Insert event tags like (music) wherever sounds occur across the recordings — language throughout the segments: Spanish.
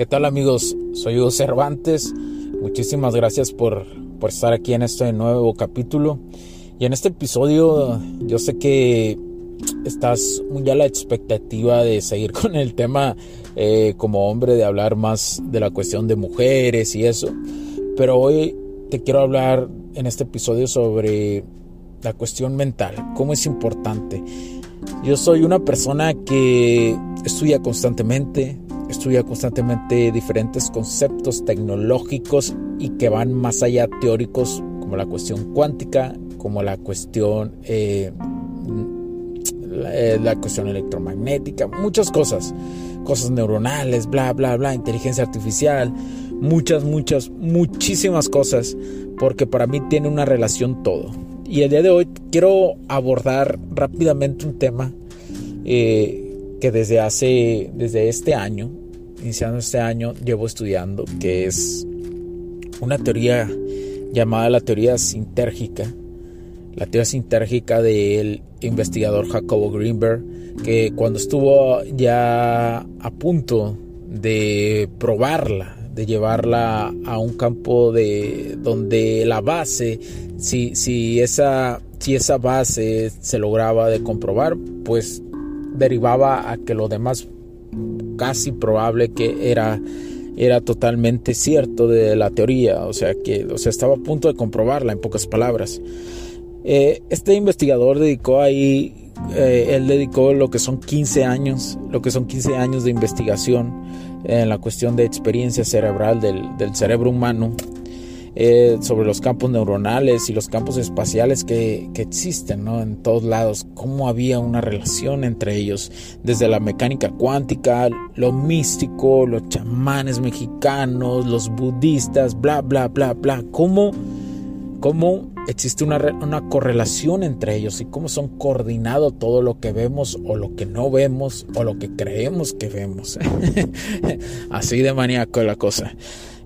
¿Qué tal amigos? Soy Hugo Cervantes. Muchísimas gracias por por estar aquí en este nuevo capítulo. Y en este episodio yo sé que estás muy a la expectativa de seguir (laughs) con el tema eh, como hombre, de hablar más de la cuestión de mujeres y eso. Pero hoy te quiero hablar en este episodio sobre la cuestión mental, cómo es importante. Yo soy una persona que estudia constantemente, estudia constantemente diferentes conceptos tecnológicos y que van más allá teóricos como la cuestión cuántica, como la cuestión, eh, la, cuestión electromagnética, muchas cosas, cosas neuronales, bla, bla, bla, inteligencia artificial, muchas, muchas, muchísimas cosas, porque para mí tiene una relación todo. Y el día de hoy quiero abordar rápidamente un tema eh, que desde hace, desde este año, iniciando este año, llevo estudiando, que es una teoría llamada la teoría sintérgica. La teoría sintérgica del investigador Jacobo Greenberg, que cuando estuvo ya a punto de probarla, de llevarla a un campo de donde la base, si, si, esa, si esa base se lograba de comprobar, pues derivaba a que lo demás casi probable que era era totalmente cierto de la teoría, o sea que o sea, estaba a punto de comprobarla en pocas palabras. Eh, este investigador dedicó ahí, eh, él dedicó lo que son 15 años, lo que son 15 años de investigación en la cuestión de experiencia cerebral del, del cerebro humano eh, sobre los campos neuronales y los campos espaciales que, existen en todos lados, cómo había una relación entre ellos, desde la mecánica cuántica, lo místico, los chamanes mexicanos, los budistas, bla, bla, bla, bla, cómo, cómo existe una, una correlación entre ellos y cómo son coordinados todo lo que vemos o lo que no vemos o lo que creemos que vemos. (laughs) Así de maníaco la cosa.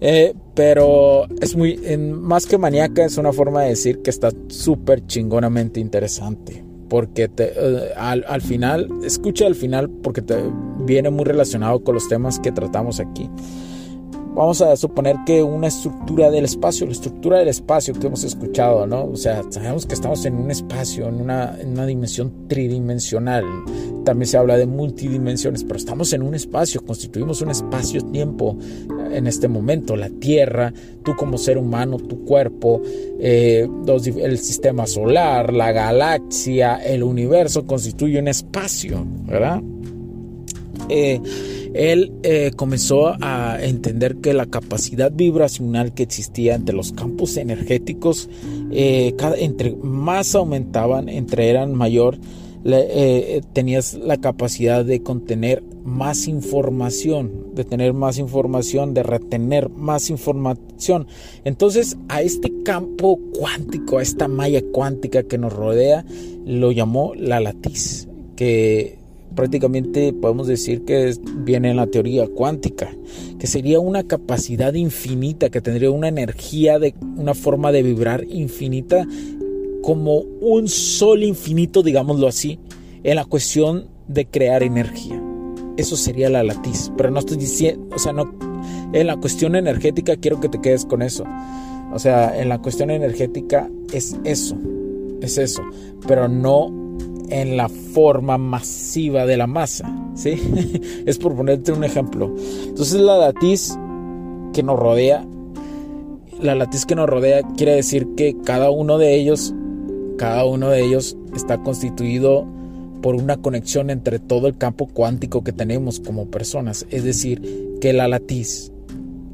Eh, pero es muy, más que maníaca, es una forma de decir que está súper chingonamente interesante. Porque eh, al, al, final, escucha al final porque te viene muy relacionado con los temas que tratamos aquí vamos a suponer que una estructura del espacio, la estructura del espacio que hemos escuchado, ¿no? O sea, sabemos que estamos en un espacio, en una, en una dimensión tridimensional. También se habla de multidimensiones, pero estamos en un espacio, constituimos un espacio-tiempo en este momento. La Tierra, tú como ser humano, tu cuerpo, eh, el sistema solar, la galaxia, el universo constituye un espacio, ¿verdad? Eh, él eh, comenzó a entender que la capacidad vibracional que existía entre los campos energéticos, eh, entre más aumentaban, entre eran mayor, eh, tenías la capacidad de contener más información, de tener más información, de retener más información. Entonces a este campo cuántico, a esta malla cuántica que nos rodea, lo llamó la latiz, que prácticamente podemos decir que viene en la teoría cuántica, que sería una capacidad infinita, que tendría una energía de una forma de vibrar infinita como un sol infinito, digámoslo así, en la cuestión de crear energía. Eso sería la latiz, pero no estoy diciendo, o sea, no en la cuestión energética quiero que te quedes con eso. O sea, en la cuestión energética es eso, es eso, pero no en la forma masiva de la masa, ¿sí? (laughs) es por ponerte un ejemplo. Entonces la latiz que nos rodea, la latiz que nos rodea quiere decir que cada uno de ellos, cada uno de ellos está constituido por una conexión entre todo el campo cuántico que tenemos como personas. Es decir, que la latiz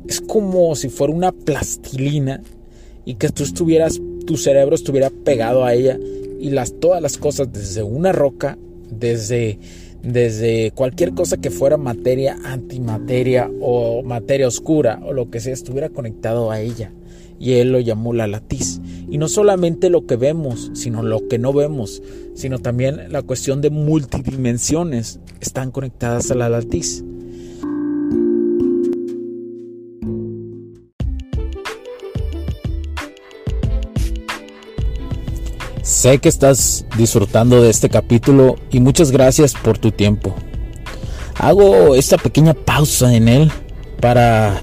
es como si fuera una plastilina y que tú estuvieras, tu cerebro estuviera pegado a ella y las, todas las cosas desde una roca, desde, desde cualquier cosa que fuera materia, antimateria o materia oscura o lo que sea, estuviera conectado a ella. Y él lo llamó la latiz. Y no solamente lo que vemos, sino lo que no vemos, sino también la cuestión de multidimensiones están conectadas a la latiz. Sé que estás disfrutando de este capítulo y muchas gracias por tu tiempo. Hago esta pequeña pausa en él para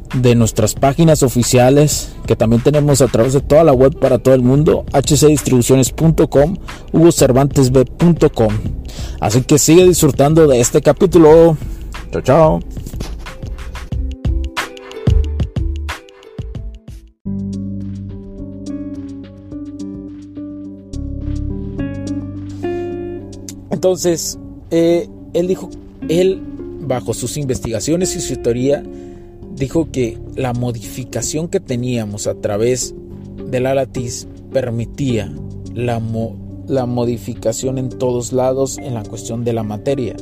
de nuestras páginas oficiales que también tenemos a través de toda la web para todo el mundo, hcdistribuciones.com, hugocervantesb.com. Así que sigue disfrutando de este capítulo. Chao, chao. Entonces, eh, él dijo, él, bajo sus investigaciones y su teoría, dijo que la modificación que teníamos a través de la latiz permitía la, la modificación en todos lados en la cuestión de la materia.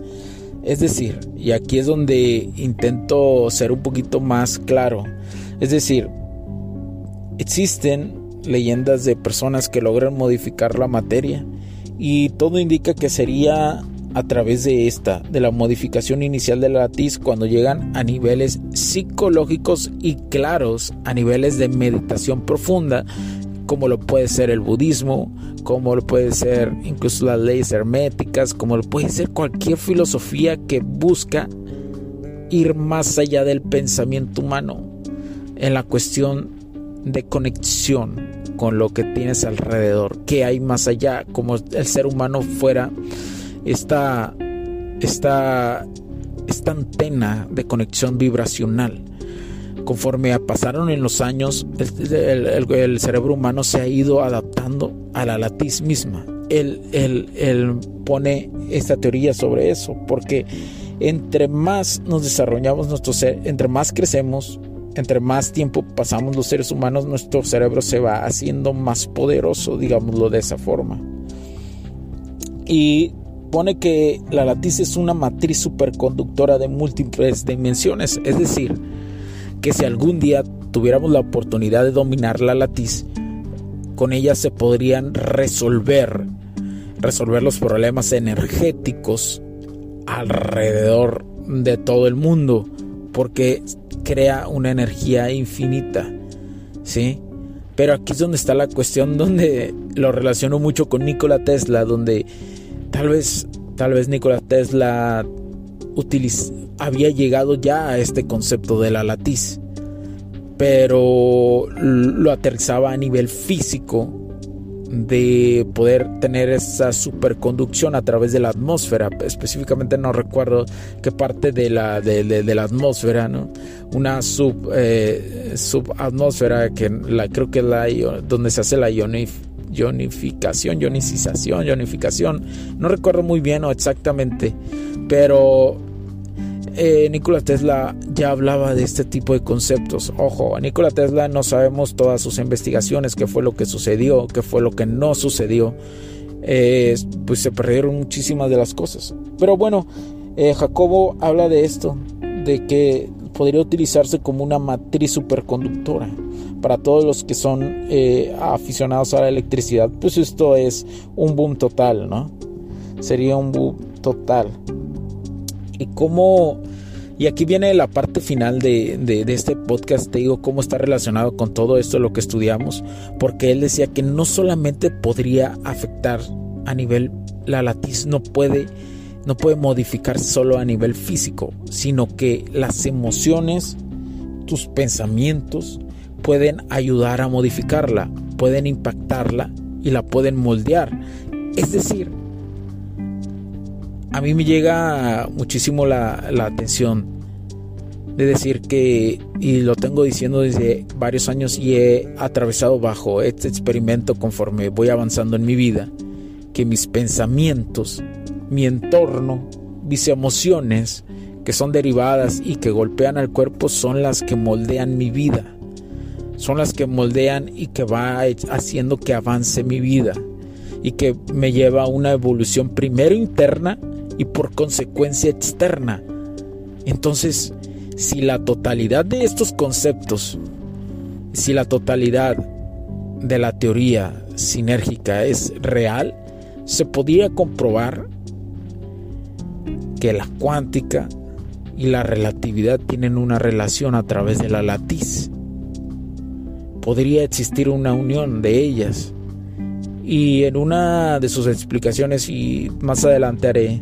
Es decir, y aquí es donde intento ser un poquito más claro, es decir, existen leyendas de personas que logran modificar la materia y todo indica que sería a través de esta, de la modificación inicial de la latiz cuando llegan a niveles psicológicos y claros, a niveles de meditación profunda, como lo puede ser el budismo, como lo puede ser incluso las leyes herméticas, como lo puede ser cualquier filosofía que busca ir más allá del pensamiento humano en la cuestión de conexión con lo que tienes alrededor, que hay más allá, como el ser humano fuera esta, esta, esta antena de conexión vibracional. Conforme pasaron en los años, el, cerebro humano se ha ido adaptando a la latiz misma. Él, él pone esta teoría sobre eso, porque entre más nos desarrollamos nuestro entre más crecemos, entre más tiempo pasamos los seres humanos, nuestro cerebro se va haciendo más poderoso, digámoslo de esa forma. Y pone que la latiz es una matriz superconductora de múltiples dimensiones, es decir, que si algún día tuviéramos la oportunidad de dominar la latiz, con ella se podrían resolver resolver los problemas energéticos alrededor de todo el mundo, porque crea una energía infinita, ¿sí? Pero aquí es donde está la cuestión (laughs) donde lo relaciono mucho con Nikola Tesla, donde tal vez, tal vez Nikola Tesla había llegado ya a este concepto de la latiz, pero lo aterrizaba a nivel físico de poder tener esa superconducción a través de la atmósfera. Específicamente no recuerdo qué parte de la, de, la atmósfera, ¿no? Una sub, eh, subatmósfera que la, creo que es la donde se hace la ionificación, ionicización, ionificación. No recuerdo muy bien o exactamente, pero eh, Nikola Tesla ya hablaba de este tipo de conceptos. Ojo, Nikola Tesla no sabemos todas sus investigaciones, qué fue lo que sucedió, qué fue lo que no sucedió. Eh, pues se perdieron muchísimas de las cosas. Pero bueno, eh, Jacobo habla de esto, de que podría utilizarse como una matriz superconductora para todos los que son aficionados a la electricidad. Pues esto es un boom total, ¿no? Sería un boom total y cómo... Y aquí viene la parte final de, de, este podcast, te digo cómo está relacionado con todo esto, lo que estudiamos, porque él decía que no solamente podría afectar a nivel, la latiz no puede no puede modificar solo a nivel físico, sino que las emociones, tus pensamientos pueden ayudar a modificarla, pueden impactarla y la pueden moldear. Es decir, a mí me llega muchísimo la, la atención de decir que, y lo tengo diciendo desde varios años y he atravesado bajo este experimento conforme voy avanzando en mi vida, que mis pensamientos, mi entorno, mis emociones, que son derivadas y que golpean al cuerpo, son las que moldean mi vida. Son las que moldean y que va haciendo que avance mi vida y que me lleva a una evolución primero interna y por consecuencia externa. Entonces, si la totalidad de estos conceptos, si la totalidad de la teoría sinérgica es real, se podría comprobar que la cuántica y la relatividad tienen una relación a través de la latiz. Podría existir una unión de ellas. Y en una de sus explicaciones, y más adelante haré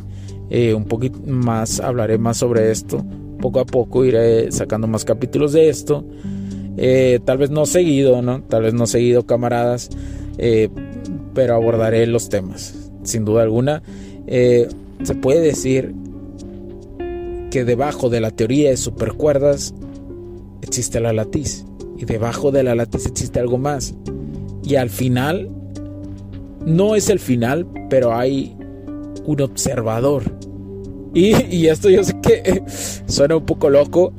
eh, un poquito más, hablaré más sobre esto, poco a poco iré sacando más capítulos de esto. Eh, tal vez no seguido, ¿no? Tal vez no seguido, camaradas. Eh, pero abordaré los temas. Sin duda alguna. Se puede decir que debajo de la teoría de supercuerdas existe la latiz. Y debajo de la latiz existe algo más. Y al final, no es el final, pero hay un observador y, esto yo sé que (laughs) suena un poco loco,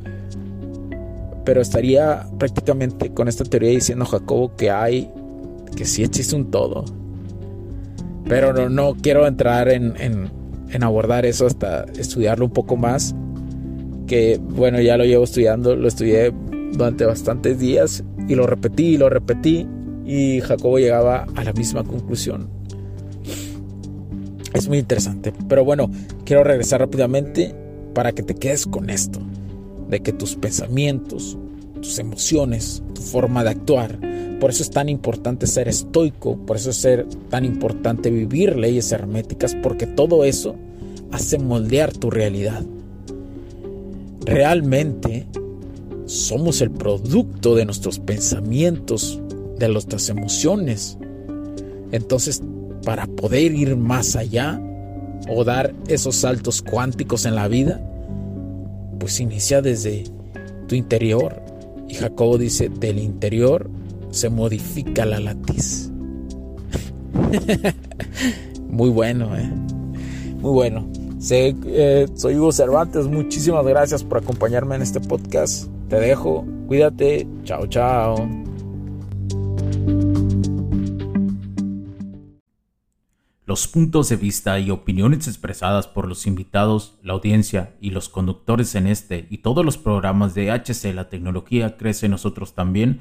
pero estaría prácticamente con esta teoría diciendo Jacobo que hay, que sí existe un todo. Pero no, no quiero entrar en, en, abordar eso hasta estudiarlo un poco más. Que bueno, ya lo llevo estudiando, lo estudié durante bastantes días y lo repetí y lo repetí y Jacobo llegaba a la misma conclusión. Es muy interesante. Pero bueno, quiero regresar rápidamente para que te quedes con esto. De que tus pensamientos, tus emociones, tu forma de actuar. Por eso es tan importante ser estoico, por eso es ser tan importante vivir leyes herméticas, porque todo eso hace moldear tu realidad. Realmente somos el producto de nuestros pensamientos, de nuestras emociones. Entonces para poder ir más allá o dar esos saltos cuánticos en la vida, pues inicia desde tu interior. Y Jacobo dice, del interior se modifica la latiz. (laughs) Muy bueno, ¿eh? Muy bueno. Eh, soy Hugo Cervantes, muchísimas gracias por acompañarme en este podcast. Te dejo, cuídate, chao, chao. Los puntos de vista y opiniones expresadas por los invitados, la audiencia y los conductores en este y todos los programas de HC La tecnología crece nosotros también